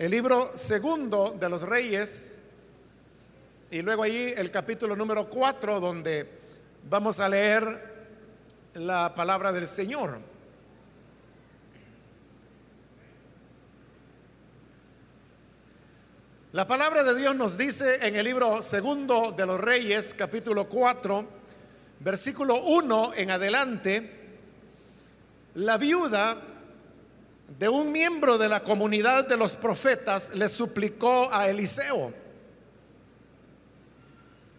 el libro segundo de los reyes y luego allí el capítulo número 4 donde vamos a leer la palabra del Señor. La palabra de Dios nos dice en el libro segundo de los reyes, capítulo 4, versículo 1 en adelante, la viuda de un miembro de la comunidad de los profetas le suplicó a Eliseo,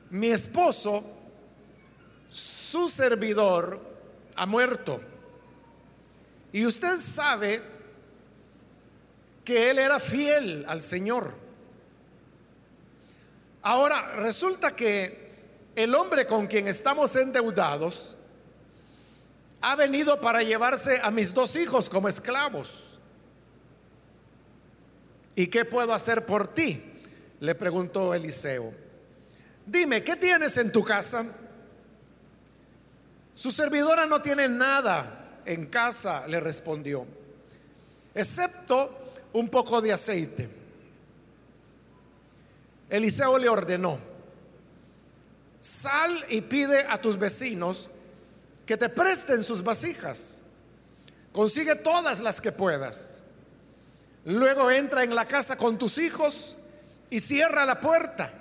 mi esposo, su servidor, ha muerto. Y usted sabe que él era fiel al Señor. Ahora, resulta que el hombre con quien estamos endeudados ha venido para llevarse a mis dos hijos como esclavos. ¿Y qué puedo hacer por ti? Le preguntó Eliseo. Dime, ¿qué tienes en tu casa? Su servidora no tiene nada en casa, le respondió, excepto un poco de aceite. Eliseo le ordenó, sal y pide a tus vecinos que te presten sus vasijas. Consigue todas las que puedas. Luego entra en la casa con tus hijos y cierra la puerta.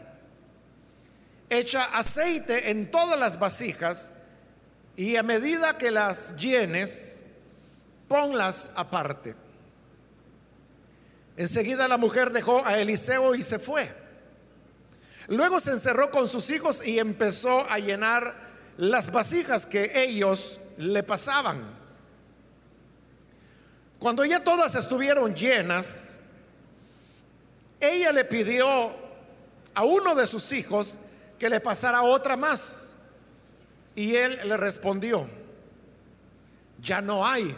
Echa aceite en todas las vasijas y a medida que las llenes, ponlas aparte. Enseguida la mujer dejó a Eliseo y se fue. Luego se encerró con sus hijos y empezó a llenar las vasijas que ellos le pasaban. Cuando ya todas estuvieron llenas, ella le pidió a uno de sus hijos que le pasara otra más. Y él le respondió, ya no hay.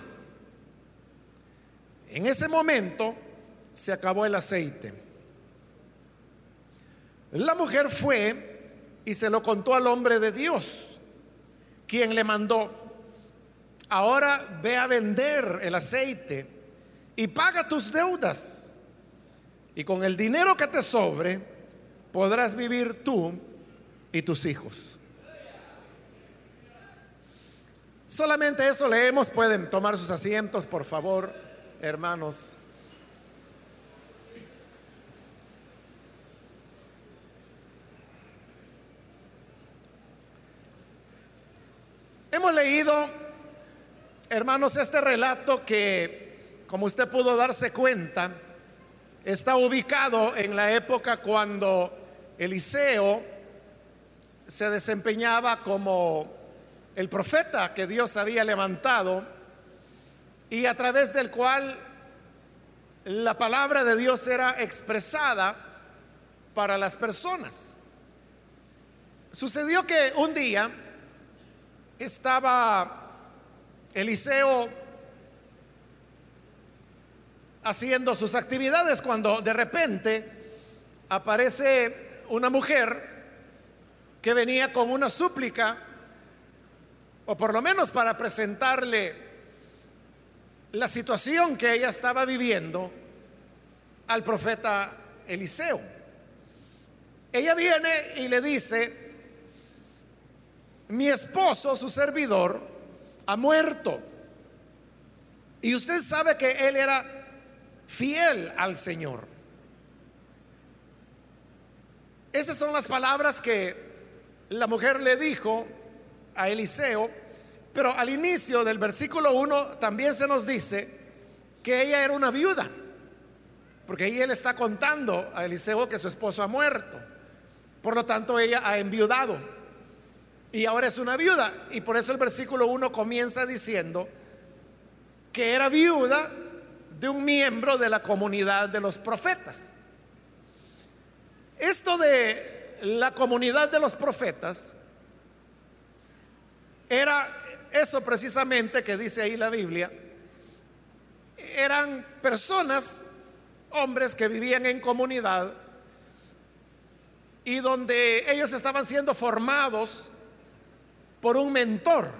En ese momento se acabó el aceite. La mujer fue y se lo contó al hombre de Dios quien le mandó, ahora ve a vender el aceite y paga tus deudas. Y con el dinero que te sobre, podrás vivir tú y tus hijos. Solamente eso leemos. Pueden tomar sus asientos, por favor, hermanos. Hemos leído, hermanos, este relato que, como usted pudo darse cuenta, está ubicado en la época cuando Eliseo se desempeñaba como el profeta que Dios había levantado y a través del cual la palabra de Dios era expresada para las personas. Sucedió que un día estaba Eliseo haciendo sus actividades cuando de repente aparece una mujer que venía con una súplica, o por lo menos para presentarle la situación que ella estaba viviendo al profeta Eliseo. Ella viene y le dice, mi esposo, su servidor, ha muerto. Y usted sabe que él era fiel al Señor. Esas son las palabras que la mujer le dijo a Eliseo, pero al inicio del versículo 1 también se nos dice que ella era una viuda, porque ahí él está contando a Eliseo que su esposo ha muerto. Por lo tanto, ella ha enviudado y ahora es una viuda. Y por eso el versículo 1 comienza diciendo que era viuda de un miembro de la comunidad de los profetas. Esto de la comunidad de los profetas era eso precisamente que dice ahí la Biblia. Eran personas, hombres que vivían en comunidad y donde ellos estaban siendo formados por un mentor,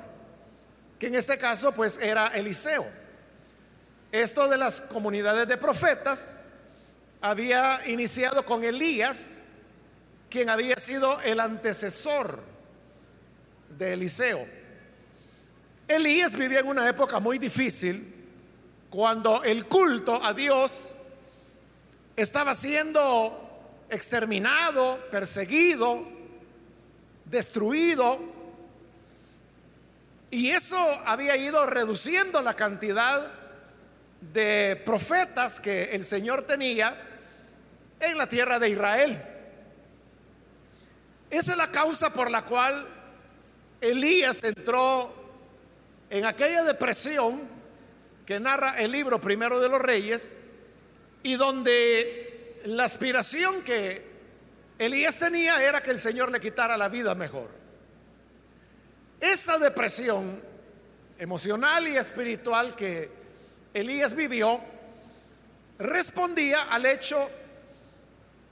que en este caso pues era Eliseo. Esto de las comunidades de profetas había iniciado con Elías, quien había sido el antecesor de Eliseo. Elías vivía en una época muy difícil cuando el culto a Dios estaba siendo exterminado, perseguido, destruido. Y eso había ido reduciendo la cantidad de profetas que el Señor tenía en la tierra de Israel. Esa es la causa por la cual Elías entró en aquella depresión que narra el libro primero de los reyes y donde la aspiración que Elías tenía era que el Señor le quitara la vida mejor. Esa depresión emocional y espiritual que Elías vivió respondía al hecho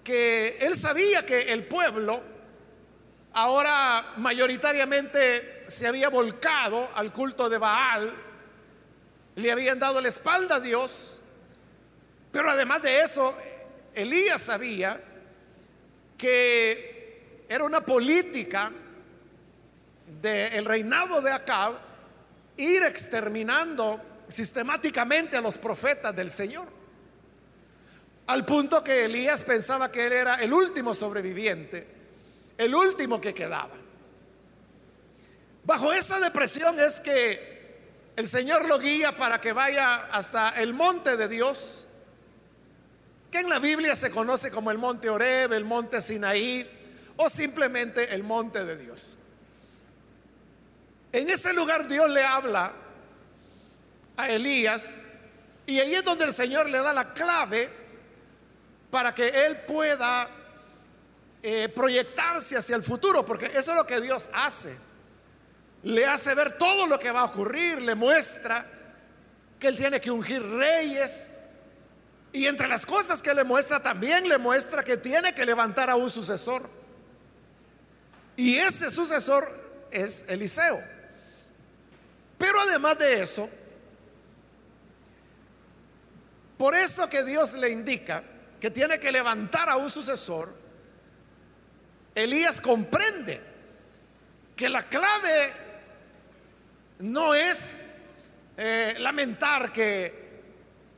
que él sabía que el pueblo ahora mayoritariamente se había volcado al culto de Baal, le habían dado la espalda a Dios, pero además de eso, Elías sabía que era una política del reinado de Acab ir exterminando sistemáticamente a los profetas del Señor. Al punto que Elías pensaba que él era el último sobreviviente el último que quedaba. Bajo esa depresión es que el Señor lo guía para que vaya hasta el monte de Dios, que en la Biblia se conoce como el monte Oreb, el monte Sinaí o simplemente el monte de Dios. En ese lugar Dios le habla a Elías y ahí es donde el Señor le da la clave para que él pueda eh, proyectarse hacia el futuro, porque eso es lo que Dios hace. Le hace ver todo lo que va a ocurrir, le muestra que Él tiene que ungir reyes. Y entre las cosas que le muestra, también le muestra que tiene que levantar a un sucesor. Y ese sucesor es Eliseo. Pero además de eso, por eso que Dios le indica que tiene que levantar a un sucesor, Elías comprende que la clave no es eh, lamentar que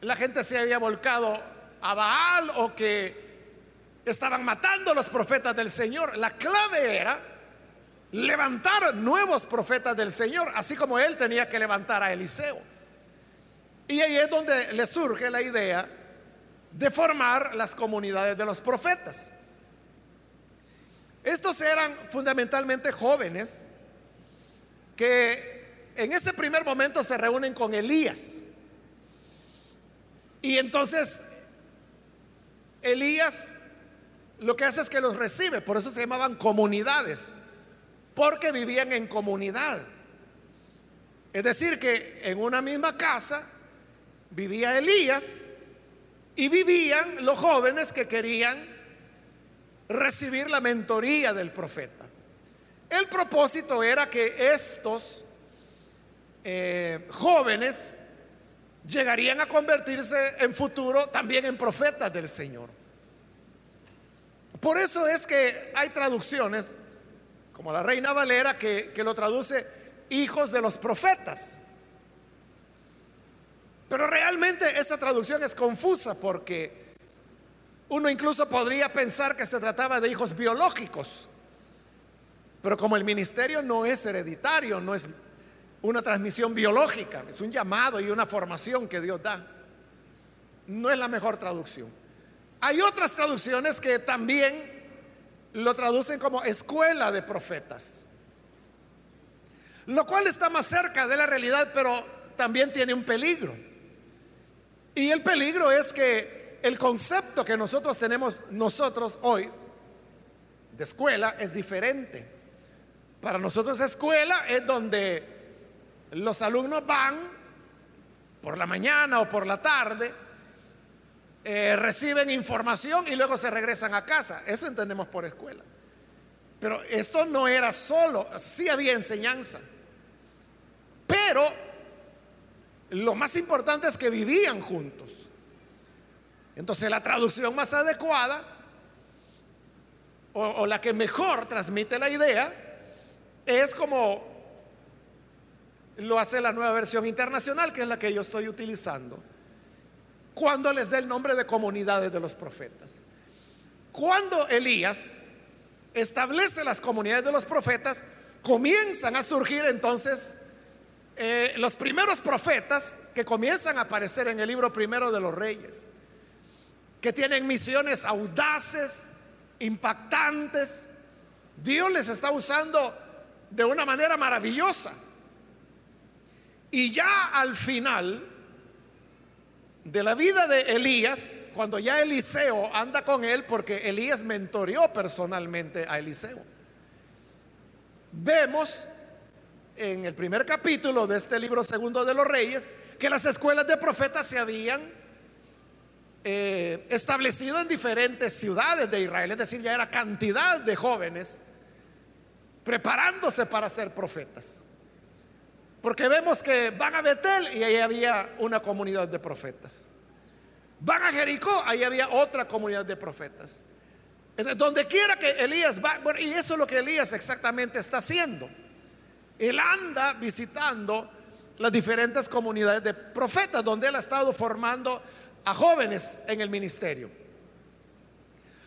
la gente se había volcado a Baal o que estaban matando a los profetas del Señor. La clave era levantar nuevos profetas del Señor, así como él tenía que levantar a Eliseo. Y ahí es donde le surge la idea de formar las comunidades de los profetas. Estos eran fundamentalmente jóvenes que en ese primer momento se reúnen con Elías. Y entonces Elías lo que hace es que los recibe, por eso se llamaban comunidades, porque vivían en comunidad. Es decir, que en una misma casa vivía Elías y vivían los jóvenes que querían recibir la mentoría del profeta. El propósito era que estos eh, jóvenes llegarían a convertirse en futuro también en profetas del Señor. Por eso es que hay traducciones, como la Reina Valera, que, que lo traduce hijos de los profetas. Pero realmente esa traducción es confusa porque uno incluso podría pensar que se trataba de hijos biológicos, pero como el ministerio no es hereditario, no es una transmisión biológica, es un llamado y una formación que Dios da, no es la mejor traducción. Hay otras traducciones que también lo traducen como escuela de profetas, lo cual está más cerca de la realidad, pero también tiene un peligro. Y el peligro es que el concepto que nosotros tenemos nosotros hoy de escuela es diferente. Para nosotros escuela es donde los alumnos van por la mañana o por la tarde, eh, reciben información y luego se regresan a casa. Eso entendemos por escuela. Pero esto no era solo, sí había enseñanza. Pero lo más importante es que vivían juntos. Entonces la traducción más adecuada o, o la que mejor transmite la idea es como lo hace la nueva versión internacional, que es la que yo estoy utilizando, cuando les dé el nombre de comunidades de los profetas. Cuando Elías establece las comunidades de los profetas, comienzan a surgir entonces eh, los primeros profetas que comienzan a aparecer en el libro primero de los reyes, que tienen misiones audaces, impactantes. Dios les está usando de una manera maravillosa. Y ya al final de la vida de Elías, cuando ya Eliseo anda con él, porque Elías mentoreó personalmente a Eliseo, vemos en el primer capítulo de este libro segundo de los reyes que las escuelas de profetas se habían eh, establecido en diferentes ciudades de Israel, es decir, ya era cantidad de jóvenes preparándose para ser profetas. Porque vemos que van a Betel y ahí había una comunidad de profetas. Van a Jericó, ahí había otra comunidad de profetas. donde quiera que Elías va, bueno, y eso es lo que Elías exactamente está haciendo. Él anda visitando las diferentes comunidades de profetas donde él ha estado formando a jóvenes en el ministerio.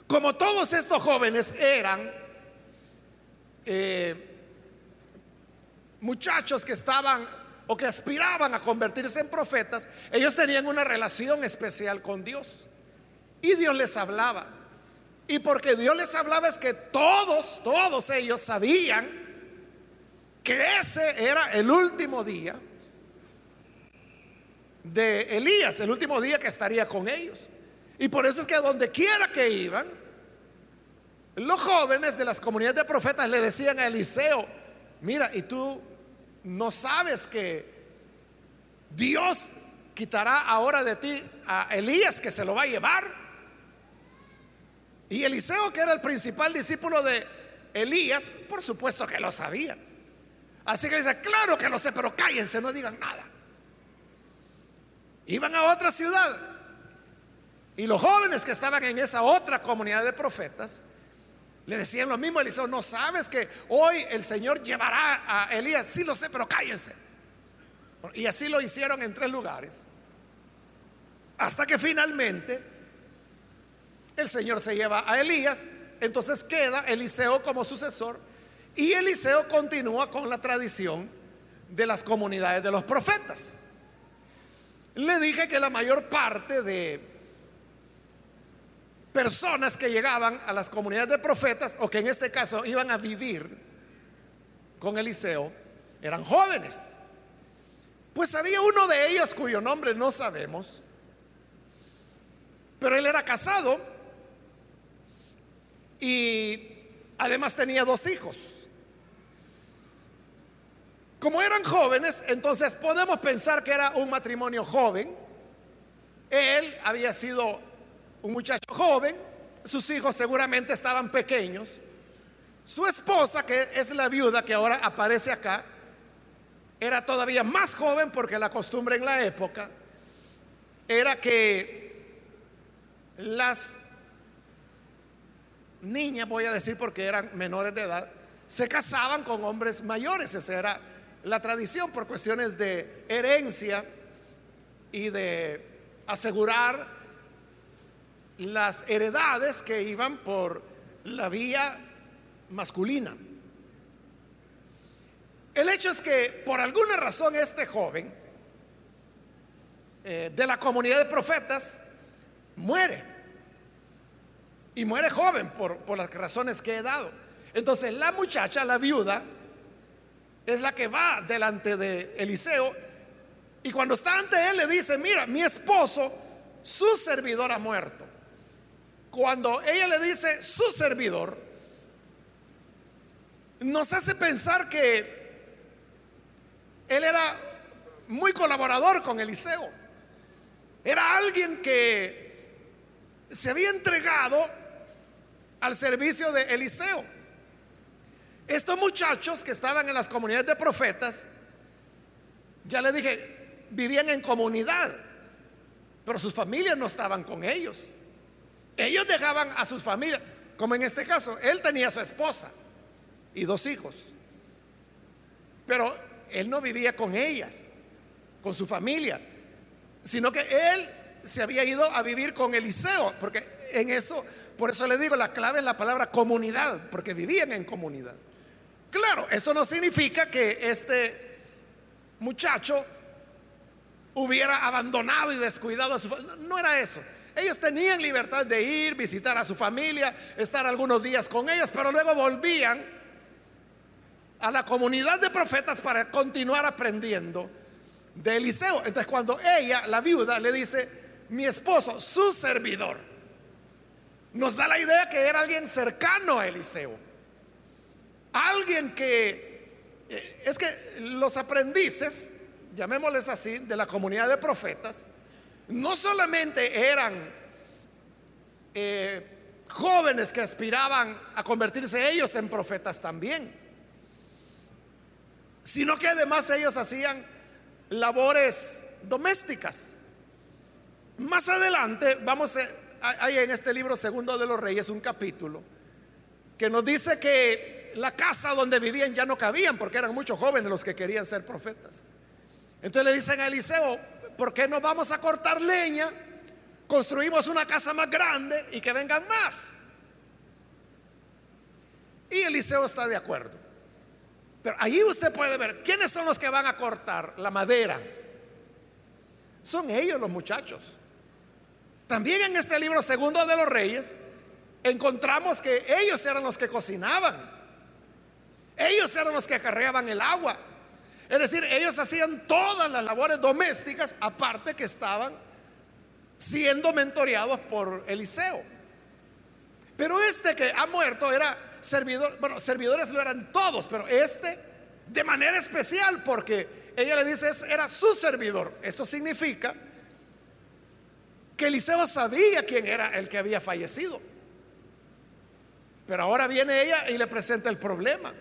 Como todos estos jóvenes eran eh, muchachos que estaban o que aspiraban a convertirse en profetas, ellos tenían una relación especial con Dios. Y Dios les hablaba. Y porque Dios les hablaba es que todos, todos ellos sabían que ese era el último día de Elías, el último día que estaría con ellos. Y por eso es que donde quiera que iban, los jóvenes de las comunidades de profetas le decían a Eliseo, mira, y tú no sabes que Dios quitará ahora de ti a Elías que se lo va a llevar. Y Eliseo, que era el principal discípulo de Elías, por supuesto que lo sabía. Así que dice, claro que lo sé, pero cállense, no digan nada. Iban a otra ciudad. Y los jóvenes que estaban en esa otra comunidad de profetas le decían lo mismo a Eliseo, no sabes que hoy el Señor llevará a Elías, sí lo sé, pero cállense. Y así lo hicieron en tres lugares. Hasta que finalmente el Señor se lleva a Elías, entonces queda Eliseo como sucesor y Eliseo continúa con la tradición de las comunidades de los profetas. Le dije que la mayor parte de personas que llegaban a las comunidades de profetas o que en este caso iban a vivir con Eliseo eran jóvenes. Pues había uno de ellos cuyo nombre no sabemos, pero él era casado y además tenía dos hijos. Como eran jóvenes, entonces podemos pensar que era un matrimonio joven. Él había sido un muchacho joven, sus hijos seguramente estaban pequeños, su esposa, que es la viuda que ahora aparece acá, era todavía más joven porque la costumbre en la época era que las niñas, voy a decir porque eran menores de edad, se casaban con hombres mayores, esa era la tradición por cuestiones de herencia y de asegurar las heredades que iban por la vía masculina. El hecho es que por alguna razón este joven eh, de la comunidad de profetas muere. Y muere joven por, por las razones que he dado. Entonces la muchacha, la viuda, es la que va delante de Eliseo y cuando está ante él le dice, mira, mi esposo, su servidor ha muerto cuando ella le dice su servidor, nos hace pensar que él era muy colaborador con Eliseo. Era alguien que se había entregado al servicio de Eliseo. Estos muchachos que estaban en las comunidades de profetas, ya le dije, vivían en comunidad. pero sus familias no estaban con ellos. Ellos dejaban a sus familias, como en este caso, él tenía su esposa y dos hijos, pero él no vivía con ellas, con su familia, sino que él se había ido a vivir con Eliseo, porque en eso, por eso le digo, la clave es la palabra comunidad, porque vivían en comunidad. Claro, eso no significa que este muchacho hubiera abandonado y descuidado a su familia. No era eso. Ellos tenían libertad de ir, visitar a su familia, estar algunos días con ellos, pero luego volvían a la comunidad de profetas para continuar aprendiendo de Eliseo. Entonces cuando ella, la viuda, le dice, mi esposo, su servidor, nos da la idea que era alguien cercano a Eliseo. Alguien que, eh, es que los aprendices, llamémosles así, de la comunidad de profetas, no solamente eran eh, jóvenes que aspiraban a convertirse ellos en profetas también, sino que además ellos hacían labores domésticas. Más adelante vamos hay en este libro segundo de los reyes un capítulo que nos dice que la casa donde vivían ya no cabían porque eran muchos jóvenes los que querían ser profetas. Entonces le dicen a Eliseo, ¿por qué no vamos a cortar leña? Construimos una casa más grande y que vengan más. Y Eliseo está de acuerdo. Pero allí usted puede ver quiénes son los que van a cortar la madera. Son ellos los muchachos. También en este libro segundo de los reyes encontramos que ellos eran los que cocinaban. Ellos eran los que acarreaban el agua. Es decir, ellos hacían todas las labores domésticas, aparte que estaban siendo mentoreados por Eliseo. Pero este que ha muerto era servidor, bueno, servidores lo eran todos, pero este de manera especial porque ella le dice, era su servidor. Esto significa que Eliseo sabía quién era el que había fallecido. Pero ahora viene ella y le presenta el problema.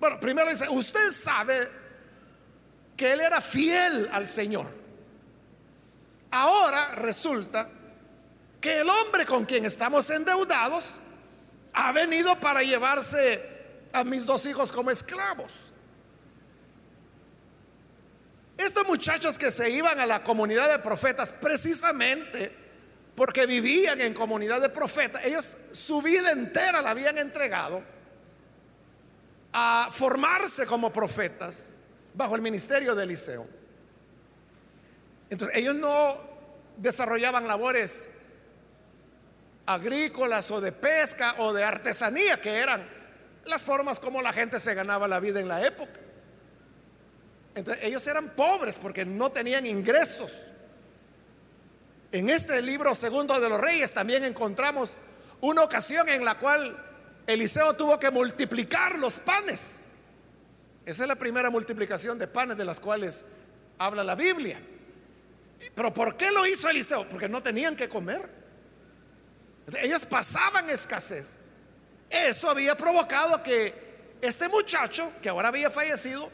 Bueno, primero dice, usted sabe que él era fiel al Señor. Ahora resulta que el hombre con quien estamos endeudados ha venido para llevarse a mis dos hijos como esclavos. Estos muchachos que se iban a la comunidad de profetas precisamente porque vivían en comunidad de profetas, ellos su vida entera la habían entregado a formarse como profetas bajo el ministerio de Eliseo. Entonces ellos no desarrollaban labores agrícolas o de pesca o de artesanía, que eran las formas como la gente se ganaba la vida en la época. Entonces ellos eran pobres porque no tenían ingresos. En este libro segundo de los reyes también encontramos una ocasión en la cual Eliseo tuvo que multiplicar los panes. Esa es la primera multiplicación de panes de las cuales habla la Biblia. Pero ¿por qué lo hizo Eliseo? Porque no tenían que comer. Ellos pasaban escasez. Eso había provocado que este muchacho, que ahora había fallecido,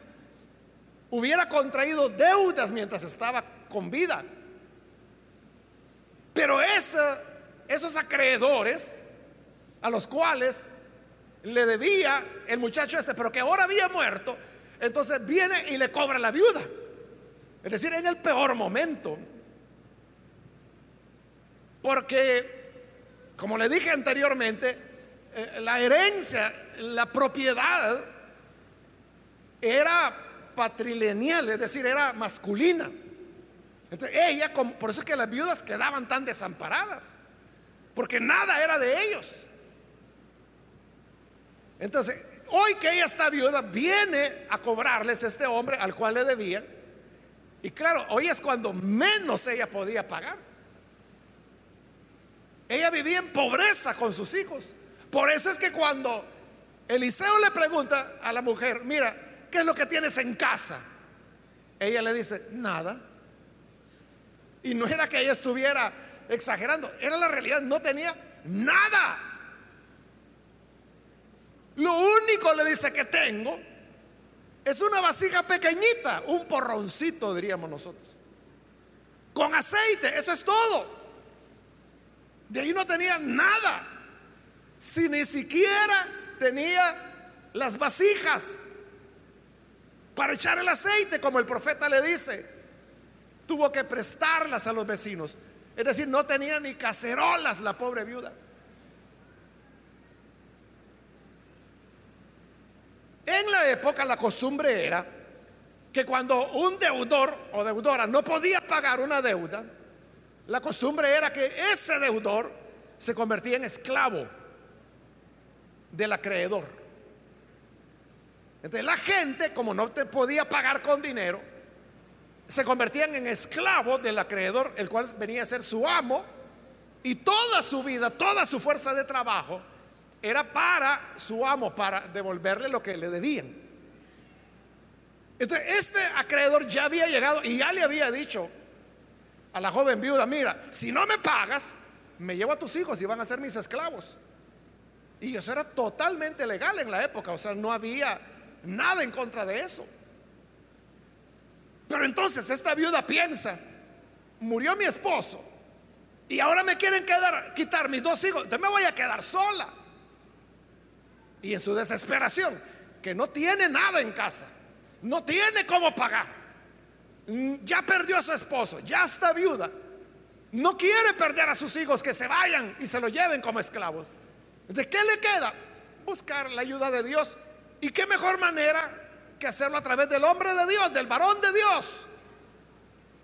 hubiera contraído deudas mientras estaba con vida. Pero esos acreedores a los cuales le debía el muchacho este, pero que ahora había muerto, entonces viene y le cobra la viuda. Es decir, en el peor momento. Porque como le dije anteriormente, eh, la herencia, la propiedad era patrilineal, es decir, era masculina. Ella, por eso es que las viudas quedaban tan desamparadas, porque nada era de ellos. Entonces, hoy que ella está viuda, viene a cobrarles este hombre al cual le debía. Y claro, hoy es cuando menos ella podía pagar. Ella vivía en pobreza con sus hijos. Por eso es que cuando Eliseo le pregunta a la mujer, mira, ¿qué es lo que tienes en casa? Ella le dice, nada. Y no era que ella estuviera exagerando, era la realidad, no tenía nada. Lo único le dice que tengo es una vasija pequeñita, un porroncito diríamos nosotros. con aceite, eso es todo. De ahí no tenía nada. Si ni siquiera tenía las vasijas para echar el aceite, como el profeta le dice, tuvo que prestarlas a los vecinos. Es decir, no tenía ni cacerolas la pobre viuda. En la época la costumbre era que cuando un deudor o deudora no podía pagar una deuda, la costumbre era que ese deudor se convertía en esclavo del acreedor. Entonces la gente, como no te podía pagar con dinero, se convertían en esclavos del acreedor, el cual venía a ser su amo, y toda su vida, toda su fuerza de trabajo era para su amo, para devolverle lo que le debían. Entonces, este acreedor ya había llegado y ya le había dicho a la joven viuda, mira, si no me pagas, me llevo a tus hijos y van a ser mis esclavos. Y eso era totalmente legal en la época, o sea, no había nada en contra de eso. Pero entonces esta viuda piensa, murió mi esposo y ahora me quieren quitar mis dos hijos, entonces me voy a quedar sola. Y en su desesperación, que no tiene nada en casa, no tiene cómo pagar, mm, ya perdió a su esposo, ya está viuda, no quiere perder a sus hijos que se vayan y se lo lleven como esclavos. ¿De qué le queda? Buscar la ayuda de Dios. ¿Y qué mejor manera que hacerlo a través del hombre de Dios, del varón de Dios?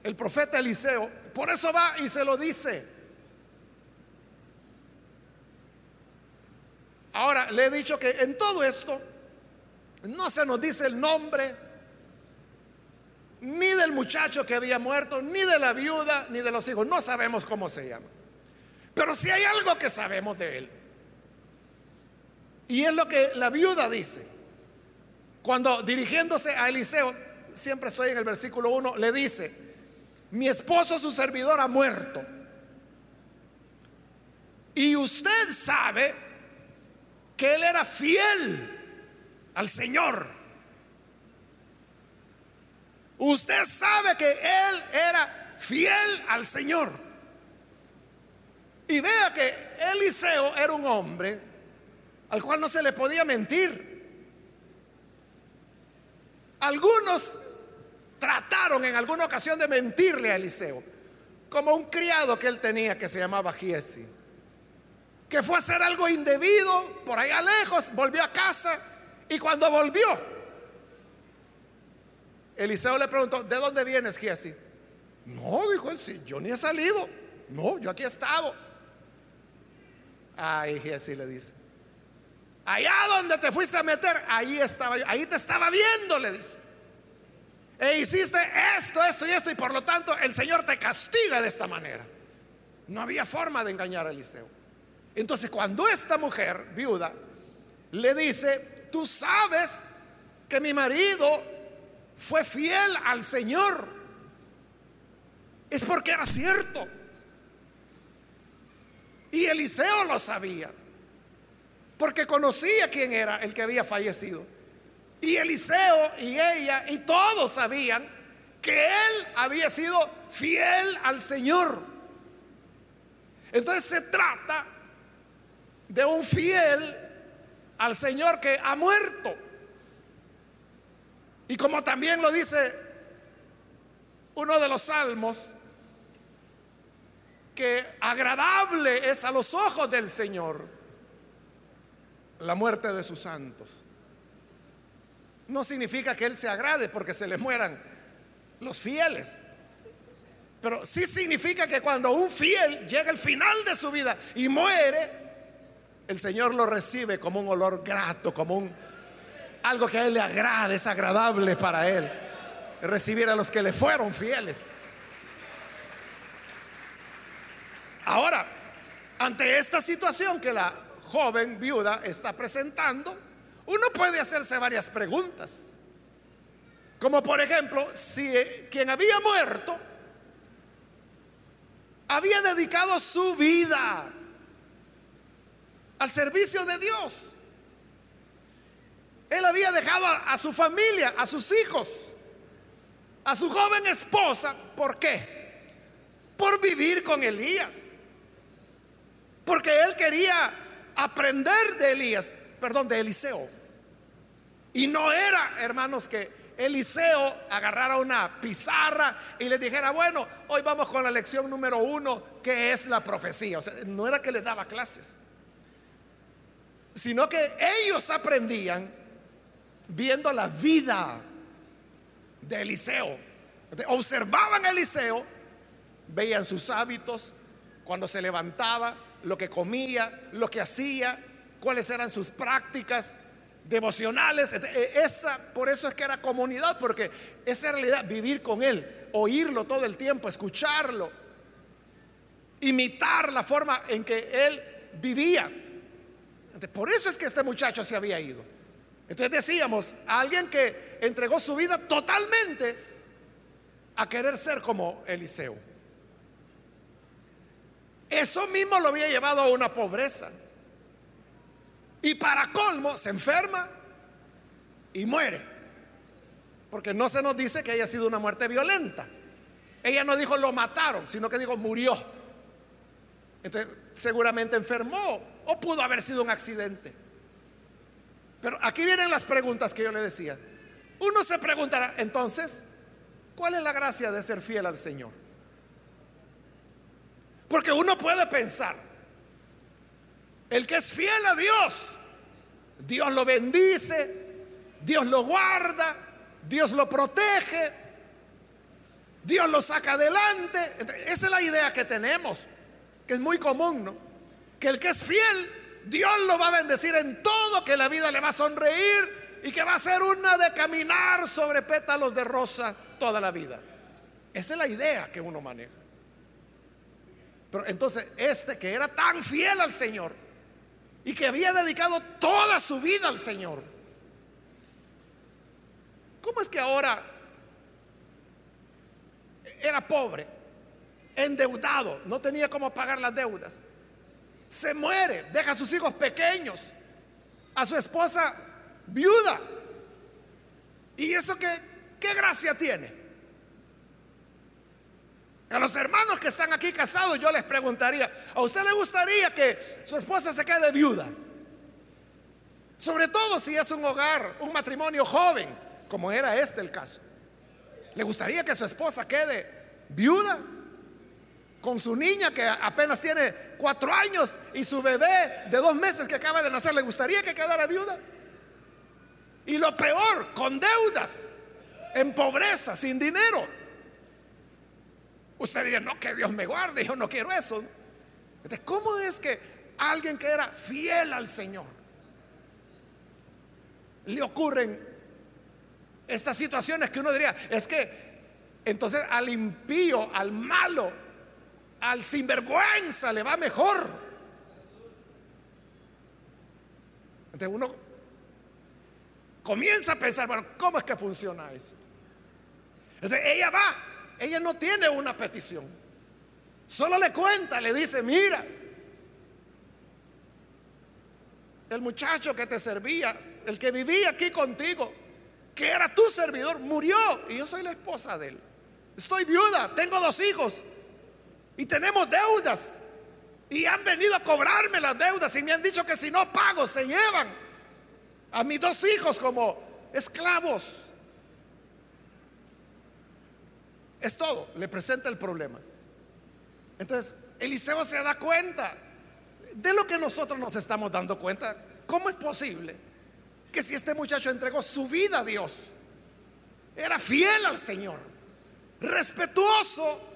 El profeta Eliseo. Por eso va y se lo dice. Ahora, le he dicho que en todo esto no se nos dice el nombre ni del muchacho que había muerto, ni de la viuda, ni de los hijos. No sabemos cómo se llama. Pero si hay algo que sabemos de él. Y es lo que la viuda dice. Cuando dirigiéndose a Eliseo, siempre estoy en el versículo 1, le dice, mi esposo, su servidor, ha muerto. Y usted sabe que él era fiel al Señor. Usted sabe que él era fiel al Señor. Y vea que Eliseo era un hombre al cual no se le podía mentir. Algunos trataron en alguna ocasión de mentirle a Eliseo, como un criado que él tenía que se llamaba Giesi que fue a hacer algo indebido por allá lejos, volvió a casa y cuando volvió, Eliseo le preguntó, ¿de dónde vienes, Giesi? No, dijo él, sí, yo ni he salido. No, yo aquí he estado. Ay, Giesi le dice, allá donde te fuiste a meter, ahí estaba yo, ahí te estaba viendo, le dice. E hiciste esto, esto y esto, y por lo tanto el Señor te castiga de esta manera. No había forma de engañar a Eliseo. Entonces cuando esta mujer viuda le dice, tú sabes que mi marido fue fiel al Señor, es porque era cierto. Y Eliseo lo sabía, porque conocía quién era el que había fallecido. Y Eliseo y ella y todos sabían que él había sido fiel al Señor. Entonces se trata de un fiel al Señor que ha muerto. Y como también lo dice uno de los salmos, que agradable es a los ojos del Señor la muerte de sus santos. No significa que Él se agrade porque se le mueran los fieles. Pero sí significa que cuando un fiel llega al final de su vida y muere, el Señor lo recibe como un olor grato, como un algo que a Él le agrada, es agradable para Él. Recibir a los que le fueron fieles. Ahora, ante esta situación que la joven viuda está presentando, uno puede hacerse varias preguntas. Como por ejemplo, si quien había muerto había dedicado su vida al servicio de Dios. Él había dejado a, su familia, a sus hijos, a su joven esposa. ¿Por qué? por vivir con Elías. Porque él quería aprender de Elías, perdón, de Eliseo. Y no era, hermanos, que Eliseo agarrara una pizarra y le dijera, bueno, hoy vamos con la lección número uno, que es la profecía. O sea, no era que les daba clases, sino que ellos aprendían viendo la vida de Eliseo. Observaban a Eliseo, veían sus hábitos, cuando se levantaba, lo que comía, lo que hacía, cuáles eran sus prácticas devocionales. E, esa, por eso es que era comunidad, porque esa realidad, vivir con él, oírlo todo el tiempo, escucharlo, imitar la forma en que él vivía. Por eso es que este muchacho se había ido. Entonces decíamos, alguien que entregó su vida totalmente a querer ser como Eliseo. Eso mismo lo había llevado a una pobreza. Y para colmo se enferma y muere. Porque no se nos dice que haya sido una muerte violenta. Ella no dijo lo mataron, sino que dijo murió. Entonces seguramente enfermó o pudo haber sido un accidente. Pero aquí vienen las preguntas que yo le decía. Uno se preguntará, entonces, ¿cuál es la gracia de ser fiel al Señor? Porque uno puede pensar, el que es fiel a Dios, Dios lo bendice, Dios lo guarda, Dios lo protege, Dios lo saca adelante. Esa es la idea que tenemos, que es muy común, ¿no? Que el que es fiel, Dios lo va a bendecir en todo, que la vida le va a sonreír y que va a ser una de caminar sobre pétalos de rosa toda la vida. Esa es la idea que uno maneja. Pero entonces este que era tan fiel al Señor, y que había dedicado toda su vida al Señor. ¿Cómo es que ahora era pobre, endeudado, no tenía cómo pagar las deudas? Se muere, deja a sus hijos pequeños, a su esposa viuda. ¿Y eso qué, qué gracia tiene? A los hermanos que están aquí casados yo les preguntaría, ¿a usted le gustaría que su esposa se quede viuda? Sobre todo si es un hogar, un matrimonio joven, como era este el caso. ¿Le gustaría que su esposa quede viuda? Con su niña que apenas tiene cuatro años y su bebé de dos meses que acaba de nacer, ¿le gustaría que quedara viuda? Y lo peor, con deudas, en pobreza, sin dinero. Usted diría, no, que Dios me guarde, yo no quiero eso. Entonces, ¿cómo es que alguien que era fiel al Señor le ocurren estas situaciones que uno diría, es que entonces al impío, al malo, al sinvergüenza le va mejor? Entonces uno comienza a pensar, bueno, ¿cómo es que funciona eso? Entonces ella va ella no tiene una petición. Solo le cuenta, le dice, mira, el muchacho que te servía, el que vivía aquí contigo, que era tu servidor, murió y yo soy la esposa de él. Estoy viuda, tengo dos hijos y tenemos deudas. Y han venido a cobrarme las deudas y me han dicho que si no pago se llevan a mis dos hijos como esclavos. Es todo, le presenta el problema. Entonces, Eliseo se da cuenta de lo que nosotros nos estamos dando cuenta. ¿Cómo es posible que si este muchacho entregó su vida a Dios, era fiel al Señor, respetuoso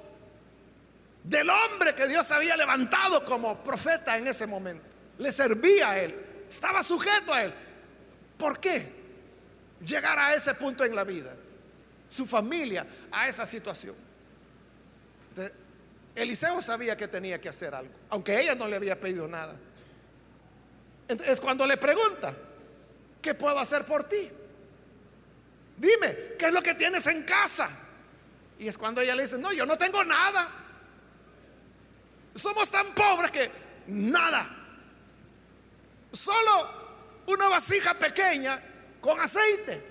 del hombre que Dios había levantado como profeta en ese momento, le servía a él, estaba sujeto a él. ¿Por qué llegar a ese punto en la vida? su familia a esa situación. Eliseo sabía que tenía que hacer algo, aunque ella no le había pedido nada. Entonces cuando le pregunta, ¿qué puedo hacer por ti? Dime, ¿qué es lo que tienes en casa? Y es cuando ella le dice, no, yo no tengo nada. Somos tan pobres que nada. Solo una vasija pequeña con aceite.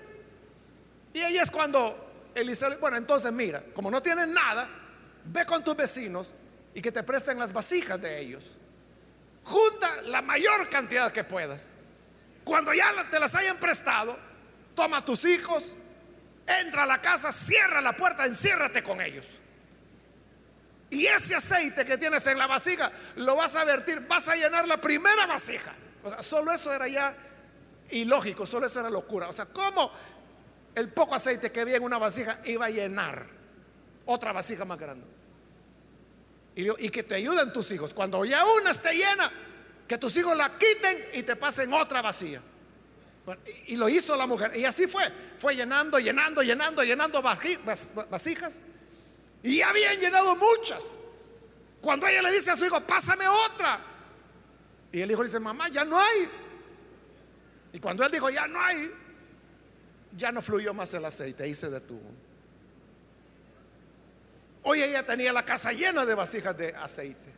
Y ahí es cuando Eliseo, bueno, entonces mira, como no tienes nada, ve con tus vecinos y que te presten las vasijas de ellos. Junta la mayor cantidad que puedas. Cuando ya te las hayan prestado, toma a tus hijos, entra a la casa, cierra la puerta, enciérrate con ellos. Y ese aceite que tienes en la vasija lo vas a vertir, vas a llenar la primera vasija. O sea, solo eso era ya ilógico, solo eso era locura. O sea, ¿cómo el poco aceite que había en una vasija iba a llenar otra vasija más grande? Y, que te ayuden tus hijos. Cuando ya una esté llena, que tus hijos la quiten y te pasen otra vacía. y, lo hizo la mujer. Y así fue. Fue llenando, llenando, llenando, llenando vasijas. Y ya habían llenado muchas. Cuando ella le dice a su hijo, pásame otra. Y el hijo le dice, mamá, ya no hay. Y cuando él dijo, ya no hay, ya no fluyó más el aceite, ahí se detuvo. Hoy ella tenía la casa llena de vasijas de aceite.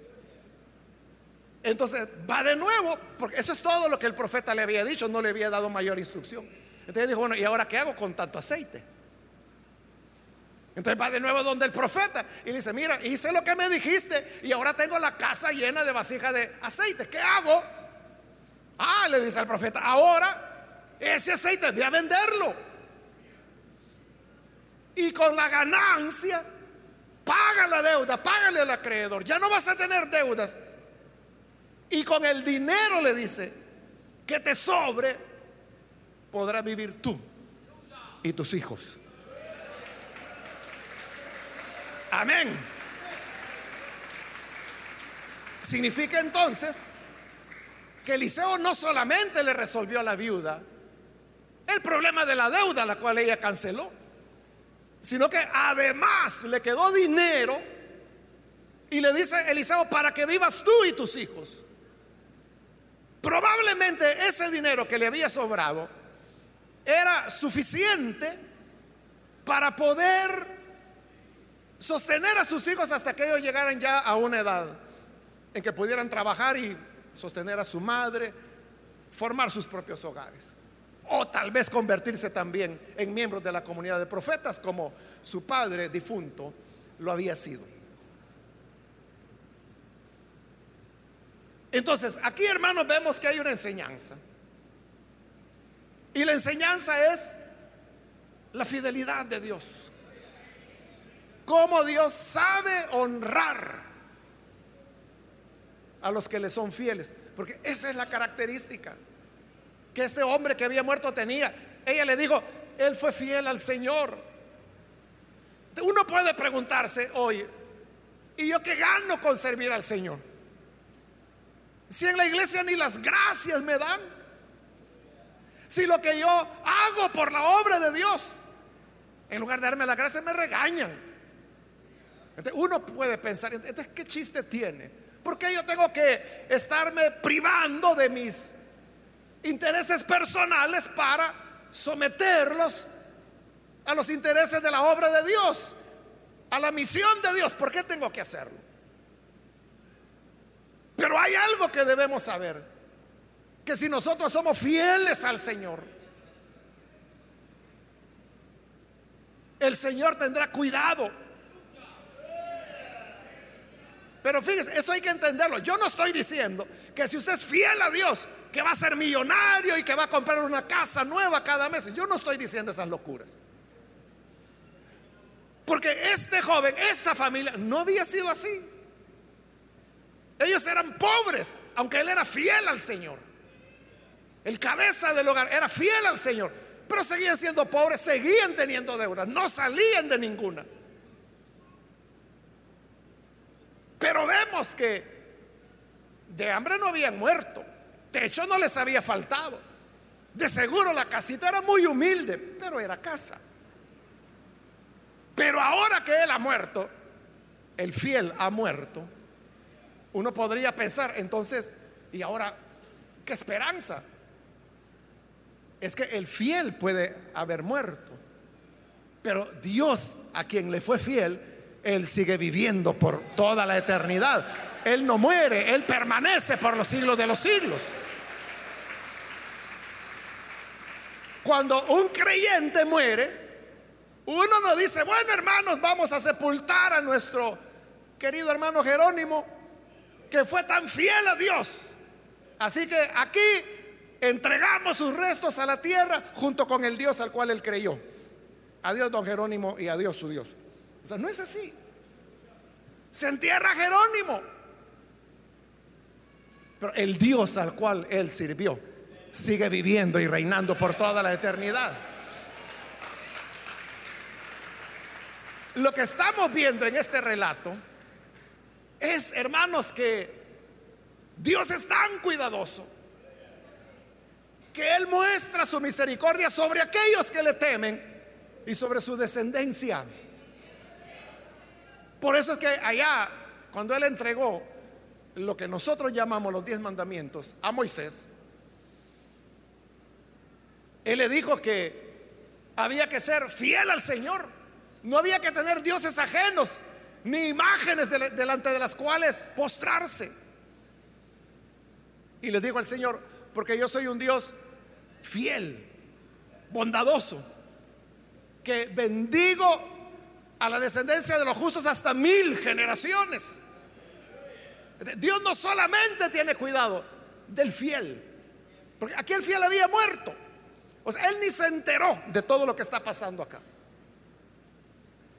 Entonces va de nuevo, porque eso es todo lo que el profeta le había dicho, no le había dado mayor instrucción. Entonces dijo, bueno, ¿y ahora qué hago con tanto aceite? Entonces va de nuevo donde el profeta y le dice, mira, hice lo que me dijiste y ahora tengo la casa llena de vasijas de aceite. ¿Qué hago? Ah, le dice al profeta, ahora ese aceite voy a venderlo. Y con la ganancia, paga la deuda, págale al acreedor. Ya no vas a tener deudas. Y con el dinero le dice que te sobre, podrás vivir tú y tus hijos. Amén. Significa entonces que Eliseo no solamente le resolvió a la viuda el problema de la deuda, la cual ella canceló, sino que además le quedó dinero y le dice Eliseo para que vivas tú y tus hijos. Probablemente ese dinero que le había sobrado era suficiente para poder sostener a sus hijos hasta que ellos llegaran ya a una edad en que pudieran trabajar y sostener a su madre, formar sus propios hogares. O tal vez convertirse también en miembros de la comunidad de profetas como su padre difunto lo había sido. Entonces, aquí hermanos vemos que hay una enseñanza. Y la enseñanza es la fidelidad de Dios cómo Dios sabe honrar a los que le son fieles. Porque esa es la característica que este hombre que había muerto tenía. Ella le dijo, él fue fiel al Señor. Uno puede preguntarse hoy, ¿y yo qué gano con servir al Señor? Si en la iglesia ni las gracias me dan. Si lo que yo hago por la obra de Dios, en lugar de darme las gracias, me regañan uno puede pensar, ¿qué chiste tiene? Porque yo tengo que estarme privando de mis intereses personales para someterlos a los intereses de la obra de Dios, a la misión de Dios? ¿Por qué tengo que hacerlo? Pero hay algo que debemos saber, que si nosotros somos fieles al Señor, el Señor tendrá cuidado pero fíjese, eso hay que entenderlo. Yo no estoy diciendo que si usted es fiel a Dios, que va a ser millonario y que va a comprar una casa nueva cada mes. Yo no estoy diciendo esas locuras. Porque este joven, esa familia, no había sido así. Ellos eran pobres, aunque él era fiel al Señor. El cabeza del hogar era fiel al Señor, pero seguían siendo pobres, seguían teniendo deudas, no salían de ninguna. Pero vemos que de hambre no habían muerto, techo no les había faltado. De seguro la casita era muy humilde, pero era casa. Pero ahora que él ha muerto, el fiel ha muerto, uno podría pensar, entonces, ¿y ahora qué esperanza? Es que el fiel puede haber muerto, pero Dios a quien le fue fiel, él sigue viviendo por toda la eternidad. Él no muere, Él permanece por los siglos de los siglos. Cuando un creyente muere, uno no dice, bueno hermanos, vamos a sepultar a nuestro querido hermano Jerónimo, que fue tan fiel a Dios. Así que aquí entregamos sus restos a la tierra junto con el Dios al cual él creyó. A Dios don Jerónimo y a Dios su Dios. O sea, no es así. Se entierra Jerónimo. Pero el Dios al cual él sirvió sigue viviendo y reinando por toda la eternidad. Lo que estamos viendo en este relato es, hermanos, que Dios es tan cuidadoso que Él muestra su misericordia sobre aquellos que le temen y sobre su descendencia. Por eso es que allá, cuando Él entregó lo que nosotros llamamos los diez mandamientos a Moisés, Él le dijo que había que ser fiel al Señor. No había que tener dioses ajenos ni imágenes delante de las cuales postrarse. Y le dijo al Señor, porque yo soy un Dios fiel, bondadoso, que bendigo a la descendencia de los justos hasta mil generaciones. Dios no solamente tiene cuidado del fiel, porque aquí el fiel había muerto. O sea, él ni se enteró de todo lo que está pasando acá.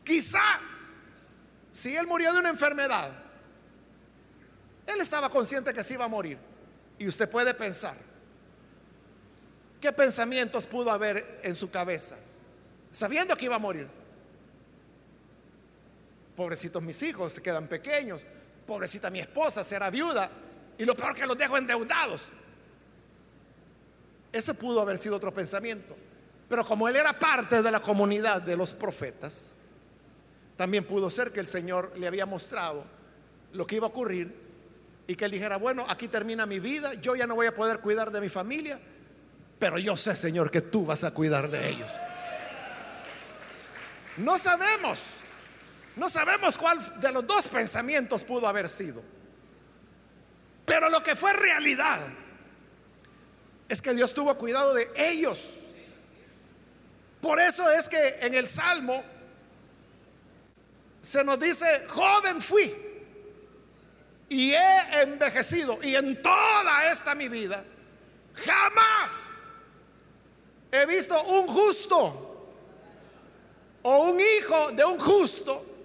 Quizá si él murió de una enfermedad, él estaba consciente que se iba a morir. Y usted puede pensar, ¿qué pensamientos pudo haber en su cabeza? Sabiendo que iba a morir. Pobrecitos mis hijos, se quedan pequeños. Pobrecita mi esposa, será viuda. Y lo peor que los dejo endeudados. Ese pudo haber sido otro pensamiento. Pero como él era parte de la comunidad de los profetas, también pudo ser que el Señor le había mostrado lo que iba a ocurrir y que él dijera, bueno, aquí termina mi vida, yo ya no voy a poder cuidar de mi familia, pero yo sé, Señor, que tú vas a cuidar de ellos. No sabemos no sabemos cuál de los dos pensamientos pudo haber sido. Pero lo que fue realidad es que Dios tuvo cuidado de ellos. Por eso es que en el Salmo se nos dice, joven fui y he envejecido y en toda esta mi vida jamás he visto un justo o un hijo de un justo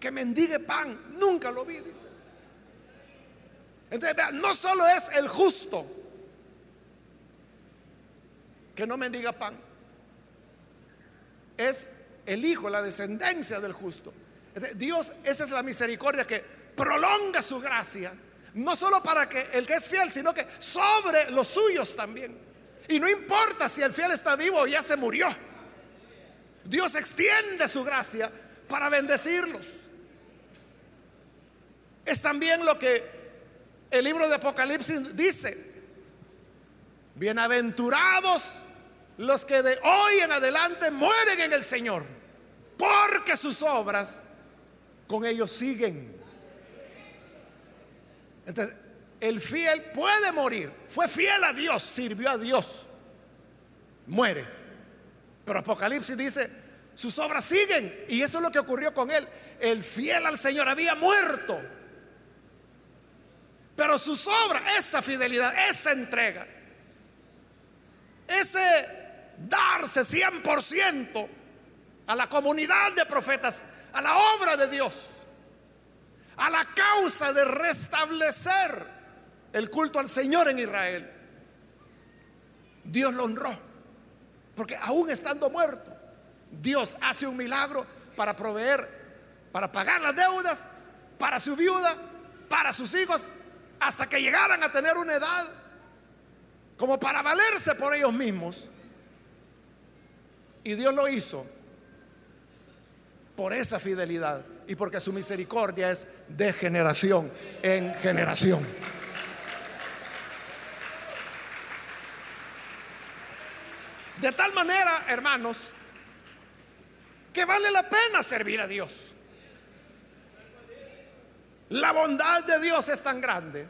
que mendigue pan. Nunca lo vi, dice. Entonces, no solo es el justo que no mendiga pan, es el hijo, la descendencia del justo. Dios, esa es la misericordia que prolonga su gracia, no solo para que el que es fiel, sino que sobre los suyos también. Y no importa si el fiel está vivo o ya se murió. Dios extiende su gracia para bendecirlos. Es también lo que el libro de Apocalipsis dice. Bienaventurados los que de hoy en adelante mueren en el Señor, porque sus obras con ellos siguen. Entonces, el fiel puede morir, fue fiel a Dios, sirvió a Dios, muere. Pero Apocalipsis dice, sus obras siguen. Y eso es lo que ocurrió con él. El fiel al Señor había muerto pero sus obras, esa fidelidad, esa entrega, ese darse 100% a la comunidad de profetas, a la obra de Dios, a la causa de restablecer el culto al Señor en Israel. Dios lo honró, porque aún estando muerto, Dios hace un milagro para proveer, para pagar las deudas, para su viuda, para sus hijos hasta que llegaran a tener una edad como para valerse por ellos mismos. Y Dios lo hizo por esa fidelidad y porque su misericordia es de generación en generación. De tal manera, hermanos, que vale la pena servir a Dios. La bondad de Dios es tan grande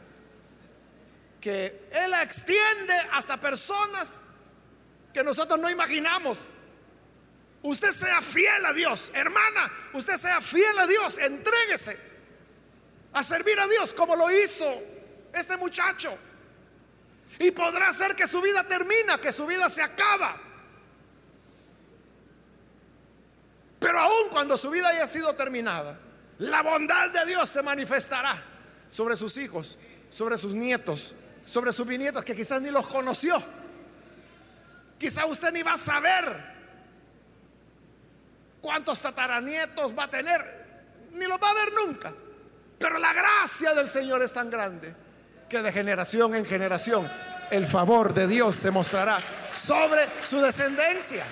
que Él la extiende hasta personas que nosotros no imaginamos. Usted sea fiel a Dios, hermana, usted sea fiel a Dios, entréguese a servir a Dios como lo hizo este muchacho. Y podrá ser que su vida termina, que su vida se acaba. Pero aun cuando su vida haya sido terminada, la bondad de Dios se manifestará sobre sus hijos, sobre sus nietos, sobre sus bisnietos que quizás ni los conoció. Quizás usted ni va a saber cuántos tataranietos va a tener, ni los va a ver nunca. Pero la gracia del Señor es tan grande que de generación en generación el favor de Dios se mostrará sobre su descendencia.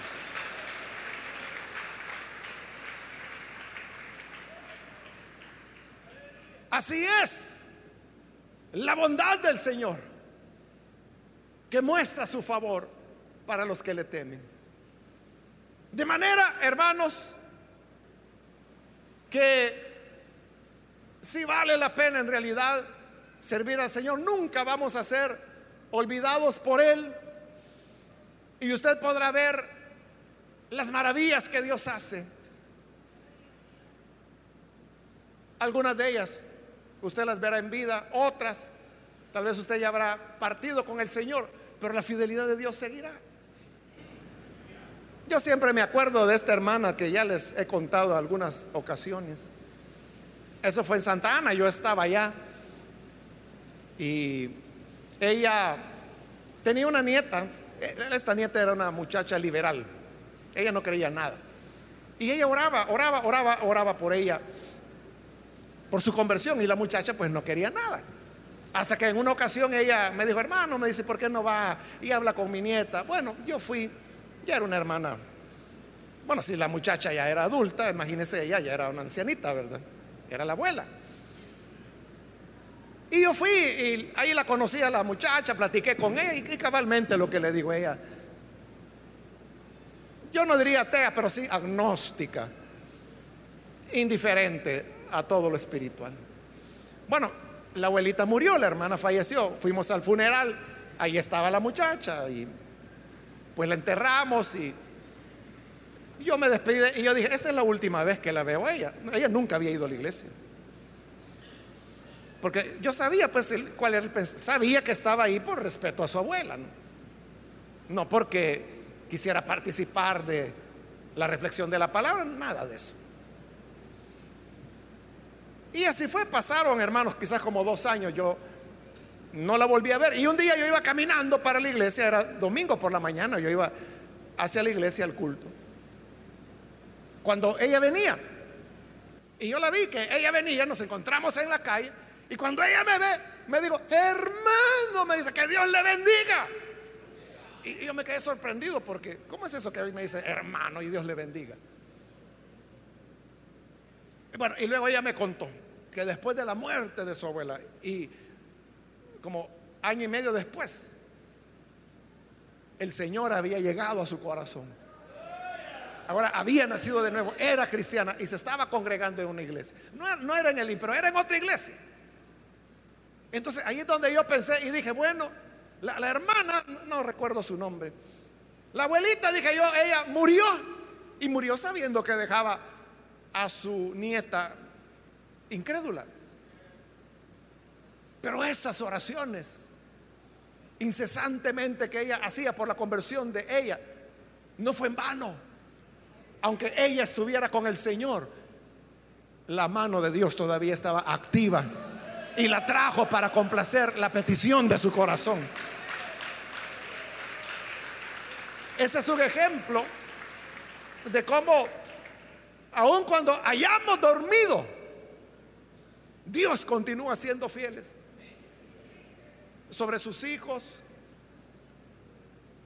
Así es la bondad del Señor que muestra su favor para los que le temen. De manera, hermanos, que si vale la pena en realidad servir al Señor, nunca vamos a ser olvidados por Él. Y usted podrá ver las maravillas que Dios hace. Algunas de ellas usted las verá en vida, otras tal vez usted ya habrá partido con el Señor, pero la fidelidad de Dios seguirá. Yo siempre me acuerdo de esta hermana que ya les he contado algunas ocasiones. Eso fue en Santa Ana, yo estaba allá. Y ella tenía una nieta, esta nieta era una muchacha liberal, ella no creía nada. Y ella oraba, oraba, oraba, oraba por ella, por su conversión, y la muchacha pues no quería nada. Hasta que en una ocasión ella me dijo, hermano, me dice, ¿por qué no va y habla con mi nieta? Bueno, yo fui ya era una hermana. Bueno, si la muchacha ya era adulta, imagínese ella, ya era una ancianita, ¿verdad? Era la abuela. Y yo fui y ahí la conocí a la muchacha, platiqué con ella y, cabalmente lo que le digo a ella. Yo no diría atea, pero sí agnóstica, indiferente a todo lo espiritual. Bueno, la abuelita murió, la hermana falleció, fuimos al funeral, ahí estaba la muchacha y pues la enterramos y yo me despedí y yo dije, esta es la última vez que la veo a ella. Ella nunca había ido a la iglesia. Porque yo sabía pues cuál era el sabía que estaba ahí por respeto a su abuela, no porque quisiera participar de la reflexión de la palabra, nada de eso. Y así fue, pasaron hermanos, quizás como dos años, yo no la volví a ver. Y un día yo iba caminando para la iglesia, era domingo por la mañana, yo iba hacia la iglesia al culto. Cuando ella venía, y yo la vi que ella venía, nos encontramos en la calle, y cuando ella me ve, me dijo, hermano, me dice, que Dios le bendiga. Y yo me quedé sorprendido porque, ¿cómo es eso que hoy me dice, hermano, y Dios le bendiga? Bueno, y luego ella me contó que después de la muerte de su abuela, y como año y medio después, el Señor había llegado a su corazón. Ahora había nacido de nuevo, era cristiana y se estaba congregando en una iglesia. No, era en el pero era en otra iglesia. Entonces ahí es donde yo pensé y dije, bueno, la, la hermana, no recuerdo su nombre, la abuelita, dije yo, ella murió y murió sabiendo que dejaba a su nieta incrédula. Pero esas oraciones incesantemente que ella hacía por la conversión de ella, no fue en vano. Aunque ella estuviera con el Señor, la mano de Dios todavía estaba activa y la trajo para complacer la petición de su corazón. Ese es un ejemplo de cómo, aun cuando hayamos dormido, Dios continúa siendo fieles sobre sus hijos,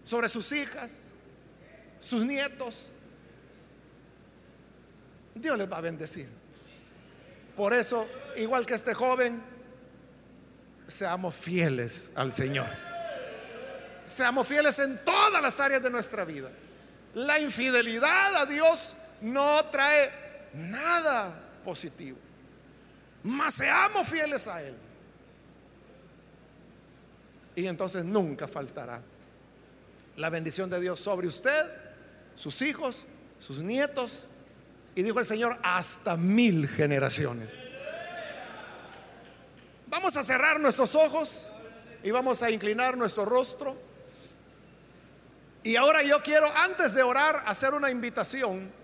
sobre sus hijas, sus nietos. Dios les va a bendecir. Por eso, igual que este joven, seamos fieles al Señor. Seamos fieles en todas las áreas de nuestra vida. La infidelidad a Dios no trae nada positivo. Mas seamos fieles a Él. Y entonces nunca faltará la bendición de Dios sobre usted, sus hijos, sus nietos. Y dijo el Señor, hasta mil generaciones. Vamos a cerrar nuestros ojos y vamos a inclinar nuestro rostro. Y ahora yo quiero, antes de orar, hacer una invitación.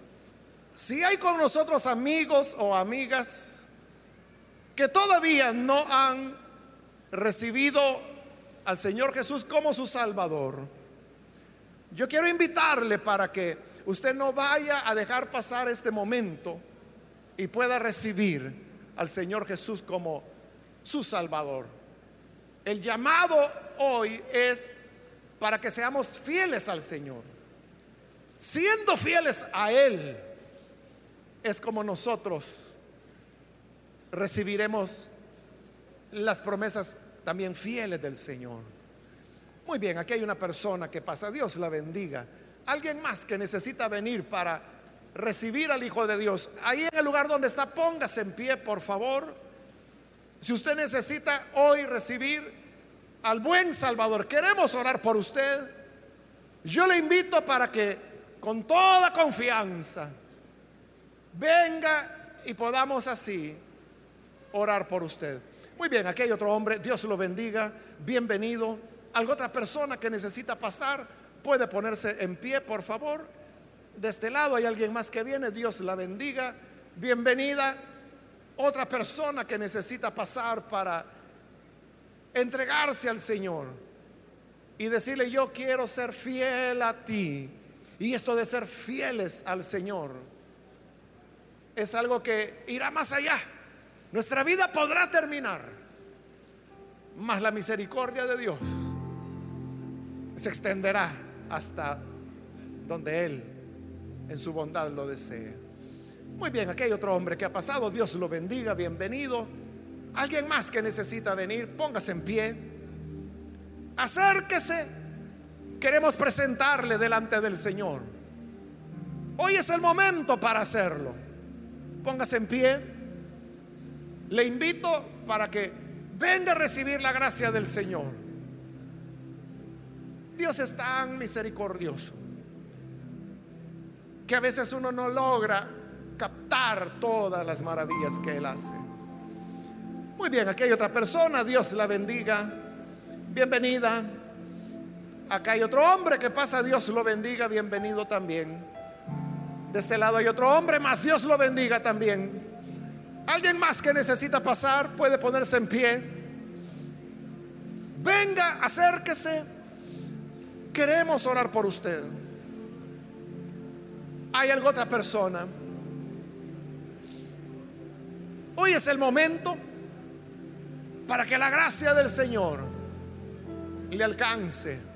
Si hay con nosotros amigos o amigas que todavía no han recibido al Señor Jesús como su Salvador, yo quiero invitarle para que usted no vaya a dejar pasar este momento y pueda recibir al Señor Jesús como su Salvador. El llamado hoy es para que seamos fieles al Señor. Siendo fieles a Él, es como nosotros recibiremos las promesas también fieles del Señor. Muy bien, aquí hay una persona que pasa, Dios la bendiga. Alguien más que necesita venir para recibir al Hijo de Dios. Ahí en el lugar donde está, póngase en pie, por favor. Si usted necesita hoy recibir al buen Salvador, queremos orar por usted. Yo le invito para que con toda confianza venga y podamos así orar por usted. Muy bien, aquí hay otro hombre, Dios lo bendiga, bienvenido. ¿Alguna otra persona que necesita pasar? Puede ponerse en pie, por favor. De este lado hay alguien más que viene, Dios la bendiga, bienvenida otra persona que necesita pasar para entregarse al Señor y decirle, yo quiero ser fiel a ti. Y esto de ser fieles al Señor es algo que irá más allá. Nuestra vida podrá terminar, mas la misericordia de Dios se extenderá hasta donde Él en su bondad lo desee. Muy bien, aquí hay otro hombre que ha pasado. Dios lo bendiga, bienvenido. Alguien más que necesita venir, póngase en pie. Acérquese. Queremos presentarle delante del Señor. Hoy es el momento para hacerlo. Póngase en pie. Le invito para que venga a recibir la gracia del Señor. Dios es tan misericordioso que a veces uno no logra captar todas las maravillas que Él hace. Muy bien, aquí hay otra persona, Dios la bendiga. Bienvenida. Acá hay otro hombre que pasa, Dios lo bendiga, bienvenido también. De este lado hay otro hombre más, Dios lo bendiga también. Alguien más que necesita pasar puede ponerse en pie. Venga, acérquese. Queremos orar por usted. ¿Hay alguna otra persona? Hoy es el momento para que la gracia del Señor le alcance.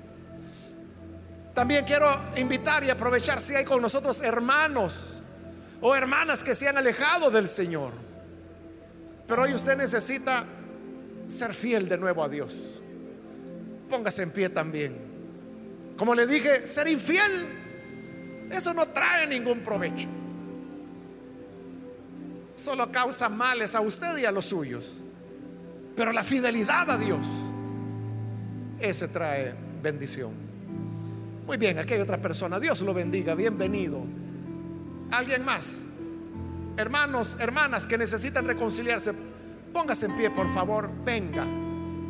También quiero invitar y aprovechar si hay con nosotros hermanos o hermanas que se han alejado del Señor. Pero hoy usted necesita ser fiel de nuevo a Dios. Póngase en pie también. Como le dije, ser infiel, eso no trae ningún provecho solo causa males a usted y a los suyos. Pero la fidelidad a Dios, ese trae bendición. Muy bien, aquí hay otra persona. Dios lo bendiga, bienvenido. Alguien más. Hermanos, hermanas que necesitan reconciliarse, póngase en pie, por favor. Venga.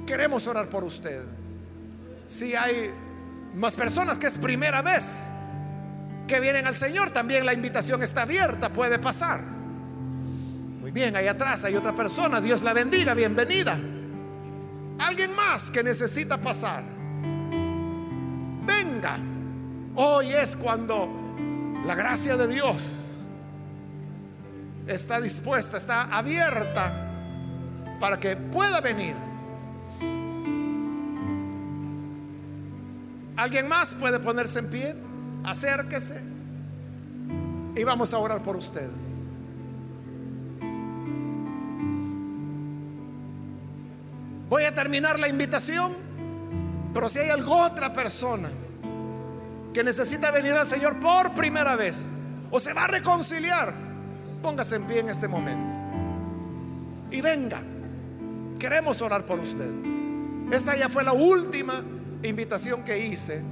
Queremos orar por usted. Si hay más personas que es primera vez que vienen al Señor, también la invitación está abierta, puede pasar. Bien, ahí atrás hay otra persona. Dios la bendiga, bienvenida. Alguien más que necesita pasar. Hoy es cuando la gracia de Dios está dispuesta, está abierta para que pueda venir. ¿Alguien más puede ponerse en pie? Acérquese y vamos a orar por usted. Voy a terminar la invitación, pero si hay alguna otra persona que necesita venir al Señor por primera vez o se va a reconciliar, póngase en pie en este momento. Y venga, queremos orar por usted. Esta ya fue la última invitación que hice.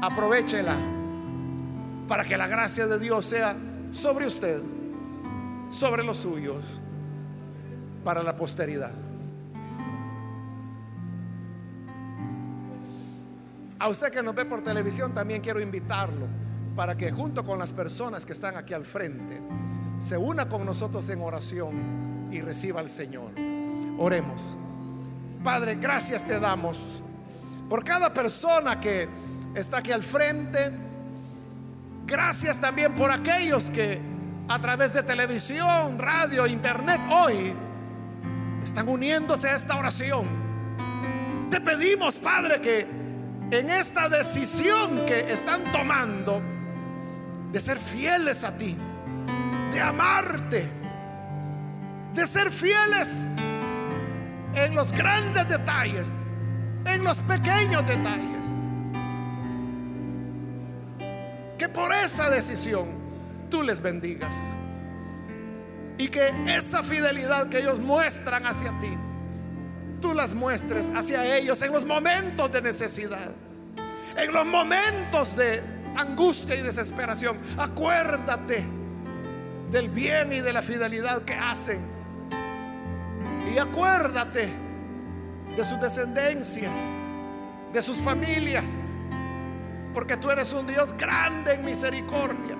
Aprovechela para que la gracia de Dios sea sobre usted, sobre los suyos, para la posteridad. A usted que nos ve por televisión también quiero invitarlo para que junto con las personas que están aquí al frente se una con nosotros en oración y reciba al Señor. Oremos. Padre, gracias te damos por cada persona que está aquí al frente. Gracias también por aquellos que a través de televisión, radio, internet hoy están uniéndose a esta oración. Te pedimos, Padre, que en esta decisión que están tomando de ser fieles a ti, de amarte, de ser fieles en los grandes detalles, en los pequeños detalles. Que por esa decisión tú les bendigas. Y que esa fidelidad que ellos muestran hacia ti, tú las muestres hacia ellos en los momentos de necesidad, en los momentos de angustia y desesperación. Acuérdate del bien y de la fidelidad que hacen. Y acuérdate de su descendencia, de sus familias, porque tú eres un Dios grande en misericordia,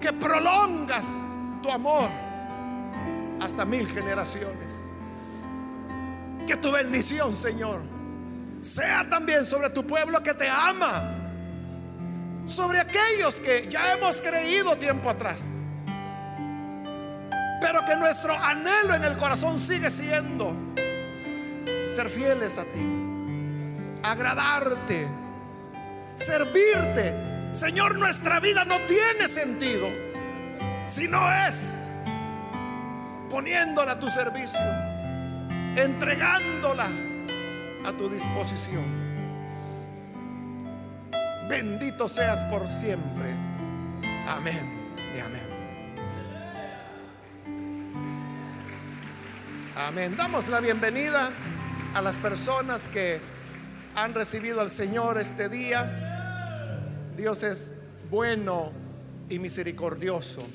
que prolongas tu amor hasta mil generaciones. Que tu bendición, Señor, sea también sobre tu pueblo que te ama, sobre aquellos que ya hemos creído tiempo atrás, pero que nuestro anhelo en el corazón sigue siendo ser fieles a ti, agradarte, servirte. Señor, nuestra vida no tiene sentido si no es poniéndola a tu servicio, entregándola a tu disposición. Bendito seas por siempre. Amén y amén. Amén. Damos la bienvenida a las personas que han recibido al Señor este día. Dios es bueno y misericordioso.